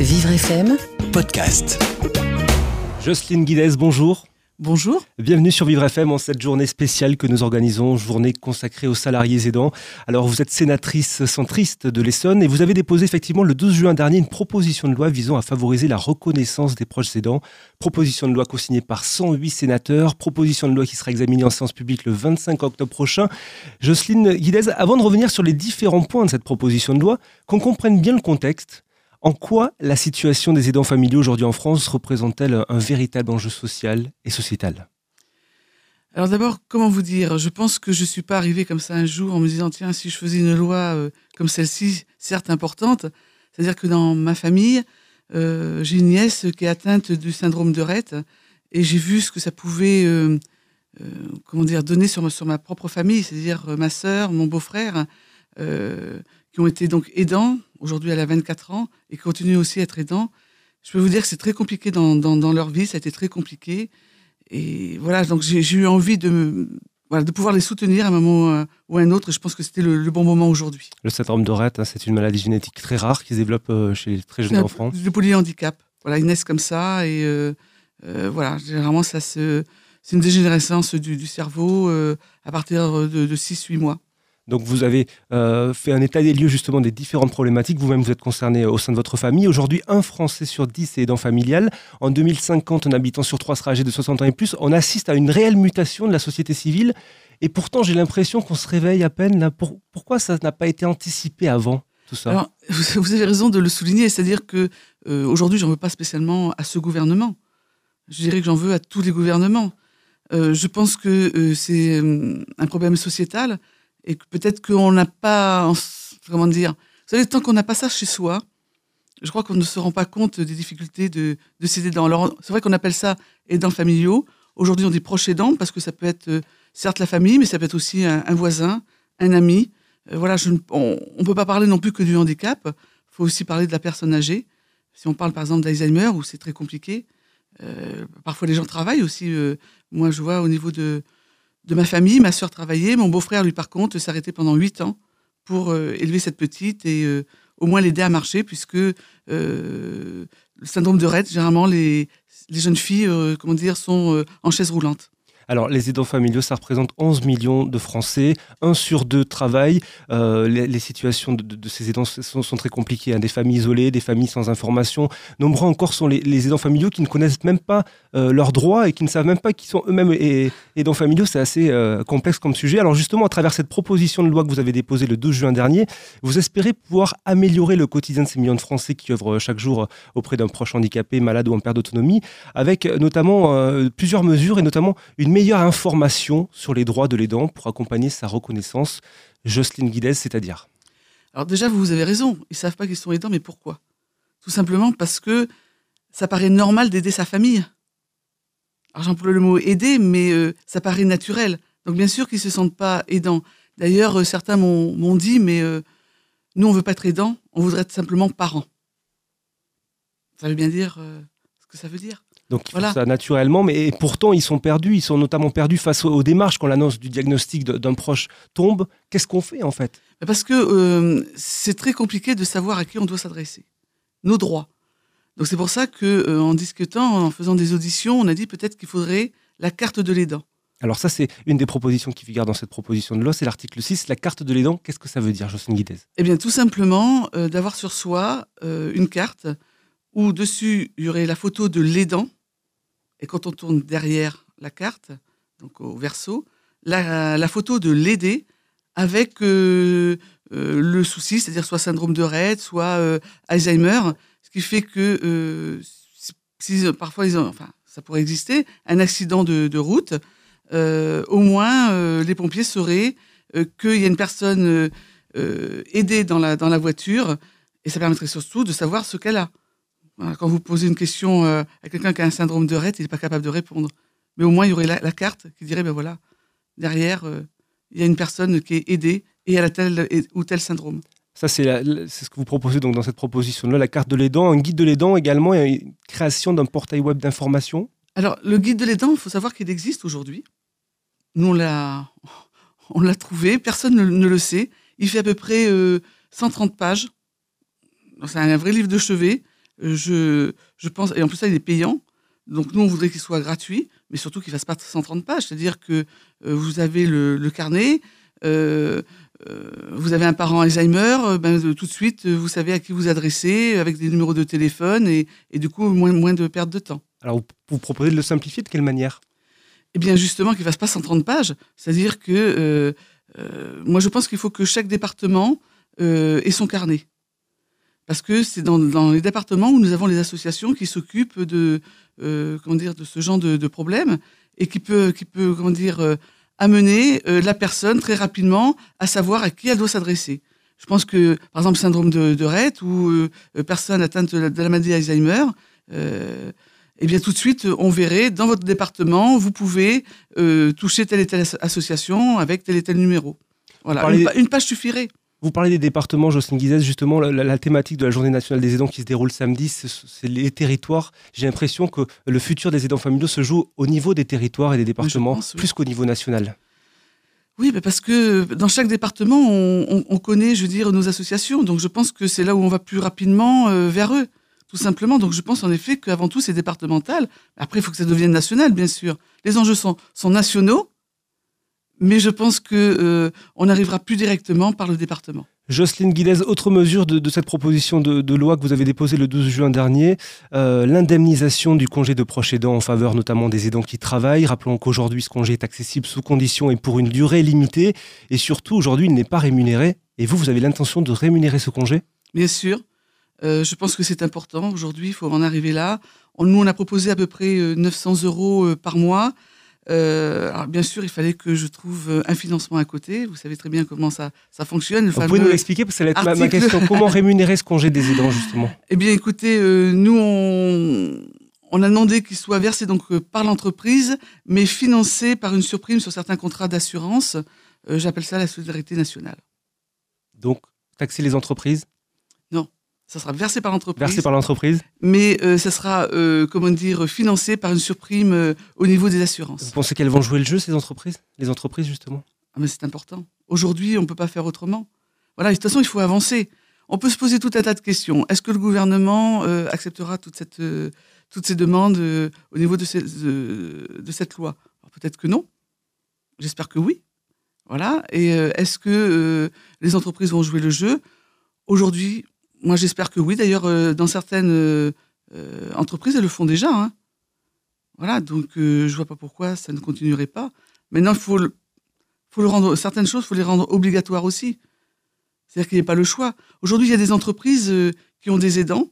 Vivre FM podcast. Jocelyne Guidez, bonjour. Bonjour. Bienvenue sur Vivre FM en cette journée spéciale que nous organisons, journée consacrée aux salariés aidants. Alors vous êtes sénatrice centriste de l'Essonne et vous avez déposé effectivement le 12 juin dernier une proposition de loi visant à favoriser la reconnaissance des proches aidants. Proposition de loi co-signée par 108 sénateurs, proposition de loi qui sera examinée en séance publique le 25 octobre prochain. Jocelyne Guidez, avant de revenir sur les différents points de cette proposition de loi, qu'on comprenne bien le contexte, en quoi la situation des aidants familiaux aujourd'hui en France représente-t-elle un véritable enjeu social et sociétal? Alors d'abord, comment vous dire? Je pense que je ne suis pas arrivée comme ça un jour en me disant, tiens, si je faisais une loi euh, comme celle-ci, certes importante, c'est-à-dire que dans ma famille, euh, j'ai une nièce qui est atteinte du syndrome de Rett et j'ai vu ce que ça pouvait euh, comment dire, donner sur ma, sur ma propre famille, c'est-à-dire ma sœur, mon beau-frère, qui ont été donc aidants. Aujourd'hui, elle a 24 ans et qui continuent aussi à être aidants. Je peux vous dire que c'est très compliqué dans, dans, leur vie, ça a été très compliqué. Et voilà, donc j'ai eu envie de, voilà, de pouvoir les soutenir à un moment euh, ou à un autre. Et je pense que c'était le, bon moment aujourd'hui. Le syndrome de Rett, hein, c'est une maladie génétique très rare qui se développe euh, chez les très jeunes enfants. Le polyhandicap. Voilà, ils naissent comme ça. Et euh, voilà, généralement, ça c'est une dégénérescence du, cerveau à partir de, de 6-8 mois. Donc vous avez euh, fait un état des lieux justement des différentes problématiques. Vous-même, vous êtes concerné au sein de votre famille. Aujourd'hui, un Français sur dix est aidant familial. En 2050, un habitant sur trois sera âgé de 60 ans et plus. On assiste à une réelle mutation de la société civile. Et pourtant, j'ai l'impression qu'on se réveille à peine. Là. pourquoi ça n'a pas été anticipé avant tout ça? Vous avez raison de le souligner. C'est-à-dire que euh, aujourd'hui, j'en veux pas spécialement à ce gouvernement. Je dirais que j'en veux à tous les gouvernements. Euh, je pense que euh, c'est un problème sociétal et peut-être qu'on n'a pas, comment dire, vous savez, tant qu'on n'a pas ça chez soi, je crois qu'on ne se rend pas compte des difficultés de, de ces aidants. Alors, c'est vrai qu'on appelle ça aidants familiaux. Aujourd'hui, on dit proches aidants parce que ça peut être euh, certes la famille, mais ça peut être aussi un, voisin, un ami. Euh, voilà, on ne peut pas parler non plus que du handicap. Il faut aussi parler de la personne âgée. Si on parle par exemple d'Alzheimer, où c'est très compliqué, euh, parfois les gens travaillent aussi. moi, je vois au niveau de, de ma famille. Ma soeur travaillait, mon beau-frère, lui, par contre, s'arrêtait pendant huit ans pour euh, élever cette petite et euh, au moins l'aider à marcher, puisque euh, le syndrome de Rett, généralement, les, les jeunes filles, comment dire, sont en chaise roulante. Alors, les aidants familiaux, ça représente 11 millions de Français. Un sur deux travaillent. Euh, les, situations de, ces aidants sont, très compliquées. Hein. Des familles isolées, des familles sans information. Nombreux encore sont les, aidants familiaux qui ne connaissent même pas euh, leurs droits et qui ne savent même pas qu'ils sont eux-mêmes aidants familiaux. C'est assez euh, complexe comme sujet. Alors, justement, à travers cette proposition de loi que vous avez déposée le 12 juin dernier, vous espérez pouvoir améliorer le quotidien de ces millions de Français qui œuvrent chaque jour auprès d'un proche handicapé, malade ou en perte d'autonomie, avec notamment plusieurs mesures et notamment une meilleure information sur les droits de l'aidant pour accompagner sa reconnaissance. Jocelyne Guidez, c'est-à-dire Alors déjà, vous avez raison, ils ne savent pas qu'ils sont aidants, mais pourquoi? Tout simplement parce que ça paraît normal d'aider sa famille. Alors j'emploie le mot aider, mais euh, ça paraît naturel. Donc bien sûr qu'ils ne se sentent pas aidants. D'ailleurs, euh, certains m'ont dit, mais euh, nous, on ne veut pas être aidants, on voudrait être simplement parents. Ça veut bien dire ce que ça veut dire. Donc ils font ça naturellement, mais pourtant ils sont perdus. Ils sont notamment perdus face aux, démarches quand l'annonce du diagnostic d'un proche tombe. Qu'est-ce qu'on fait en fait? Parce que euh, c'est très compliqué de savoir à qui on doit s'adresser. Nos droits. Donc c'est pour ça que euh, en discutant, en faisant des auditions, on a dit peut-être qu'il faudrait la carte de l'aidant. Alors ça, c'est une des propositions qui figure dans cette proposition de loi, c'est l'article 6, la carte de l'aidant. Qu'est-ce que ça veut dire, Jocelyne Guidez? Eh bien, tout simplement, euh, d'avoir sur soi une carte où dessus, il y aurait la photo de l'aidant, et quand on tourne derrière la carte, donc au verso, la, photo de l'aider avec euh, euh, le souci, c'est-à-dire soit syndrome de Rett, soit euh, Alzheimer, ce qui fait que si, parfois, ça pourrait exister, un accident de, route, au moins les pompiers sauraient qu'il y a une personne aidée dans la voiture, et ça permettrait surtout de savoir ce qu'elle a quand vous posez une question euh, à quelqu'un qui a un syndrome de Rett, il n'est pas capable de répondre. Mais au moins, il y aurait la, carte qui dirait, ben voilà, derrière, euh, il y a une personne qui est aidée et elle a tel ou tel syndrome. Ça, c'est ce que vous proposez donc dans cette proposition-là, la carte de l'aidant, un guide de l'aidant également, et une création d'un portail web d'information. Alors, le guide de l'aidant, il faut savoir qu'il existe aujourd'hui. Nous, on l'a, on l'a trouvé, personne ne, le sait. Il fait à peu près 130 euh, pages. C'est un vrai livre de chevet je, je pense, et en plus ça, il est payant. Donc nous, on voudrait qu'il soit gratuit, mais surtout qu'il ne fasse pas 130 pages. C'est-à-dire que vous avez le, carnet, vous avez un parent Alzheimer, ben, tout de suite, vous savez à qui vous adresser, avec des numéros de téléphone, et, et du coup, moins, moins de perte de temps. Alors, vous proposez de le simplifier de quelle manière? Eh bien, justement, qu'il ne fasse pas 130 pages. C'est-à-dire que euh, euh, moi, je pense qu'il faut que chaque département euh, ait son carnet. Parce que c'est dans, les départements où nous avons les associations qui s'occupent de, comment dire, de ce genre de, problèmes et qui peut, qui peut comment dire, amener la personne très rapidement à savoir à qui elle doit s'adresser. Je pense que, par exemple, syndrome de, de Rett ou personne atteinte de la, de la maladie Alzheimer, eh bien tout de suite, on verrait dans votre département, vous pouvez euh, toucher telle et telle association avec tel et tel numéro. Voilà, une, page suffirait. Vous parlez des départements, Jocelyne Guizès, justement, la, thématique de la Journée nationale des aidants qui se déroule samedi, c'est les territoires. J'ai l'impression que le futur des aidants familiaux se joue au niveau des territoires et des départements, plus qu'au niveau national. Oui, parce que dans chaque département, on, connaît, je veux dire, nos associations. Donc je pense que c'est là où on va plus rapidement euh, vers eux tout simplement. Donc je pense en effet qu'avant tout, c'est départemental. Après, il faut que ça devienne national, bien sûr. Les enjeux sont, sont nationaux, mais je pense qu'on euh, on arrivera plus directement par le département. Jocelyne Guidez, autre mesure de, cette proposition de, loi que vous avez déposée le 12 juin dernier, euh, l'indemnisation du congé de proche aidant en faveur notamment des aidants qui travaillent. Rappelons qu'aujourd'hui, ce congé est accessible sous conditions et pour une durée limitée. Et surtout, aujourd'hui, il n'est pas rémunéré. Et vous, vous avez l'intention de rémunérer ce congé? Bien sûr. Euh, je pense que c'est important. Aujourd'hui, il faut en arriver là. nous, on a proposé à peu près 900 euh, euros par mois. Alors bien sûr, il fallait que je trouve un financement à côté. Vous savez très bien comment ça, ça fonctionne. Vous pouvez nous l'expliquer parce que ça va être ma, question. Comment rémunérer ce congé des aidants justement? Eh bien, écoutez, nous on, on, a demandé qu'il soit versé donc par l'entreprise, mais financé par une surprime sur certains contrats d'assurance. J'appelle ça la solidarité nationale. Donc taxer les entreprises? Ça sera versé par l'entreprise. Versé par l'entreprise. Mais euh, ça sera, euh, comment dire, financé par une surprime euh, au niveau des assurances. Vous pensez qu'elles vont jouer le jeu, ces entreprises? Les entreprises, justement? Ah, mais C'est important. Aujourd'hui, on ne peut pas faire autrement. Voilà, de toute façon, il faut avancer. On peut se poser tout un tas de questions. Est-ce que le gouvernement acceptera toute cette, toutes ces demandes au niveau de, de cette loi? Peut-être que non. J'espère que oui. Voilà. Et est-ce que les entreprises vont jouer le jeu? Aujourd'hui, moi, j'espère que oui. D'ailleurs, euh, dans certaines euh, euh, entreprises, elles le font déjà. Hein. Voilà, donc je ne vois pas pourquoi ça ne continuerait pas. Maintenant, il faut, rendre, certaines choses, faut les rendre obligatoires aussi. C'est-à-dire qu'il n'y a pas le choix. Aujourd'hui, il y a des entreprises qui ont des aidants.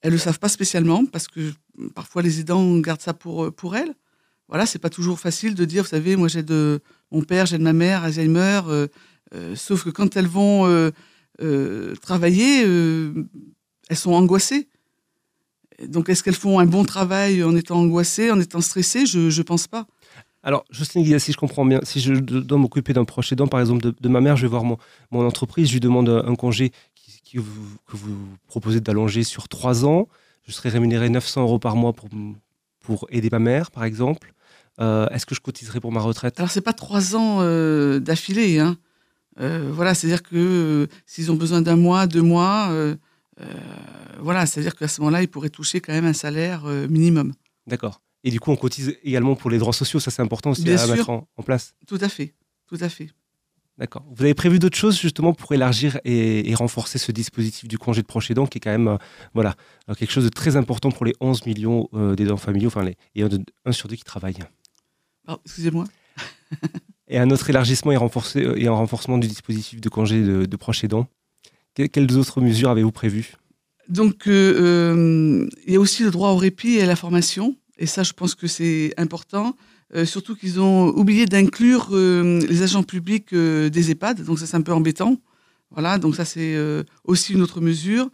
Elles ne le savent pas spécialement parce que parfois les aidants gardent ça pour, pour elles. Voilà, c'est pas toujours facile de dire, vous savez, moi j'ai de mon père, j'ai de ma mère, Alzheimer. sauf que quand elles vont travailler, euh, elles sont angoissées. Donc, est-ce qu'elles font un bon travail en étant angoissées, en étant stressées? Je ne pense pas. Alors, Justine Guilla, si je comprends bien, si je dois m'occuper d'un proche aidant, par exemple de, ma mère, je vais voir mon, mon entreprise, je lui demande un congé qui, vous, que vous proposez d'allonger sur trois ans. Je serai rémunéré 900 euros par mois pour, pour aider ma mère, par exemple. Euh, est-ce que je cotiserai pour ma retraite? Alors, ce n'est pas trois ans d'affilée. Hein. Euh, voilà, c'est-à-dire que euh, s'ils ont besoin d'un mois, deux mois, euh, voilà, c'est-à-dire qu'à ce moment-là, ils pourraient toucher quand même un salaire minimum. D'accord. Et du coup, on cotise également pour les droits sociaux, ça c'est important aussi à mettre en, place. Tout à fait, tout à fait. D'accord. Vous avez prévu d'autres choses justement pour élargir et, renforcer ce dispositif du congé de proche aidant qui est quand même voilà, quelque chose de très important pour les 11 millions d'aidants familiaux, enfin les, et un, sur deux qui travaillent? Excusez-moi. et un autre élargissement et, un renforcement du dispositif de congé de, proches aidants. quelles autres mesures avez-vous prévues? Donc, euh, euh, il y a aussi le droit au répit et à la formation. Et ça, je pense que c'est important. Euh, surtout qu'ils ont oublié d'inclure les agents publics des EHPAD. Donc, ça, c'est un peu embêtant. Voilà, donc ça, c'est aussi une autre mesure.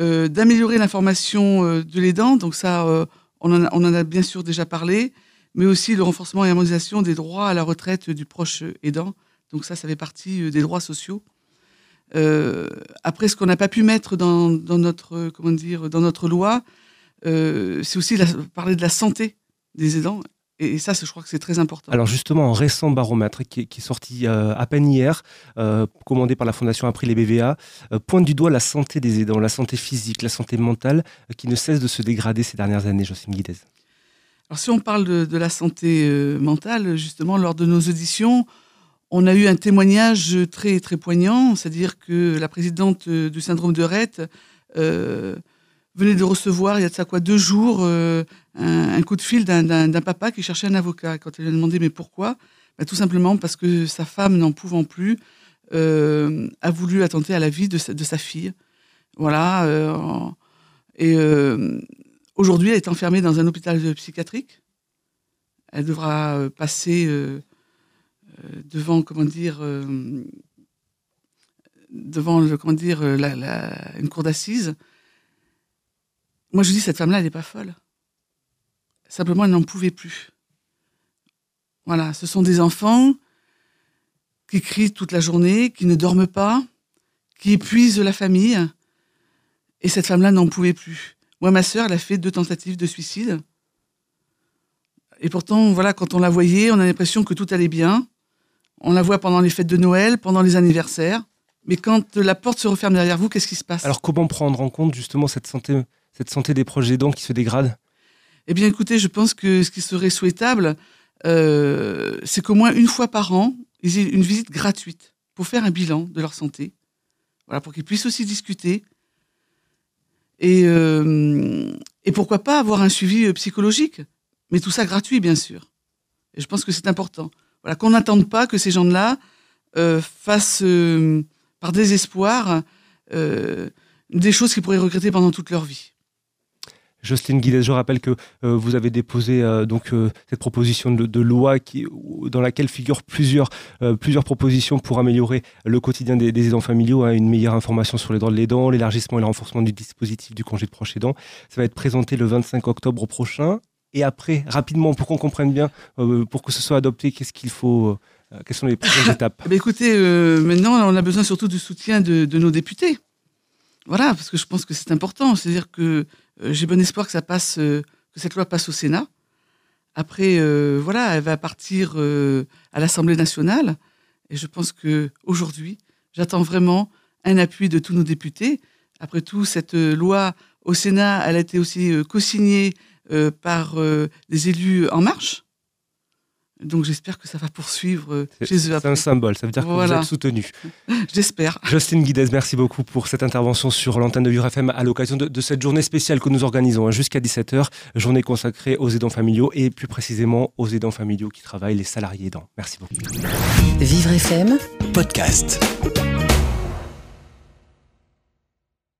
D'améliorer l'information de l'aidant. Donc, ça, on en a bien sûr déjà parlé mais aussi le renforcement et l'harmonisation des droits à la retraite du proche aidant. Donc ça, ça fait partie euh, des droits sociaux. Euh, après, ce qu'on n'a pas pu mettre dans, notre, comment dans notre loi, euh, c'est aussi parler de la santé des aidants. Et, ça, je crois que c'est très important. Alors justement, un récent baromètre qui, est sorti euh, à peine hier, euh, commandé par la Fondation April et BVA, euh, pointe du doigt la santé des aidants, la santé physique, la santé mentale, qui ne cesse de se dégrader ces dernières années, Jocelyne Guidez. Alors si on parle de, la santé mentale, justement, lors de nos auditions, on a eu un témoignage très, très poignant, c'est-à-dire que la présidente du syndrome de Rett venait de recevoir, il y a de ça quoi, deux jours, euh, un, coup de fil d'un papa qui cherchait un avocat. Quand elle lui a demandé mais pourquoi? Bah, Tout simplement parce que sa femme, n'en pouvant plus, euh, a voulu attenter à la vie de sa, de sa fille. Voilà. Euh, et aujourd'hui, elle est enfermée dans un hôpital psychiatrique. Elle devra passer devant, comment dire, devant, comment dire, une cour d'assises moi, je dis, cette femme-là, elle n'est pas folle. Simplement, elle n'en pouvait plus. Voilà, ce sont des enfants qui crient toute la journée, qui ne dorment pas, qui épuisent la famille. Et cette femme-là n'en pouvait plus. Moi, ma sœur, elle a fait deux tentatives de suicide. Et pourtant, voilà, quand on la voyait, on a l'impression que tout allait bien. On la voit pendant les fêtes de Noël, pendant les anniversaires. Mais quand la porte se referme derrière vous, qu'est-ce qui se passe? Alors, comment prendre en compte justement cette santé cette santé des proches aidants qui se dégrade Eh bien, écoutez, je pense que ce qui serait souhaitable, euh, c'est qu'au moins une fois par an, ils aient une visite gratuite pour faire un bilan de leur santé, voilà, pour qu'ils puissent aussi discuter. Et, euh, et pourquoi pas avoir un suivi euh, psychologique, mais tout ça gratuit, bien sûr. Et je pense que c'est important. Voilà, qu'on n'attende pas que ces gens-là fassent, par désespoir, des choses qu'ils pourraient regretter pendant toute leur vie. Justine Guidet, je rappelle que euh, vous avez déposé euh, donc euh, cette proposition de, loi qui, dans laquelle figurent plusieurs, plusieurs propositions pour améliorer le quotidien des, aidants familiaux, hein, une meilleure information sur les droits de l'aidant, l'élargissement et le renforcement du dispositif du congé de proche aidant. Ça va être présenté le 25 octobre prochain. Et après, rapidement, pour qu'on comprenne bien, pour que ce soit adopté, qu'est-ce qu'il faut Quelles sont les prochaines étapes? Eh ben, Écoutez, maintenant, on a besoin surtout du soutien de, de nos députés. Voilà, parce que je pense que c'est important. C'est-à-dire que j'ai bon espoir que ça passe, euh, que cette loi passe au Sénat. Après, euh, voilà, elle va partir à l'Assemblée nationale. Et je pense que aujourd'hui, j'attends vraiment un appui de tous nos députés. Après tout, cette loi au Sénat, elle a été aussi co-signée par les élus En Marche. Donc j'espère que ça va poursuivre euh, chez eux. C'est un symbole, ça veut dire que vous êtes soutenu. J'espère. Justine Guidez, merci beaucoup pour cette intervention sur l'antenne de Vivre FM à l'occasion de, cette journée spéciale que nous organisons hein, jusqu'à 17h, journée consacrée aux aidants familiaux et plus précisément aux aidants familiaux qui travaillent, les salariés aidants. Merci beaucoup. Vivre FM, podcast.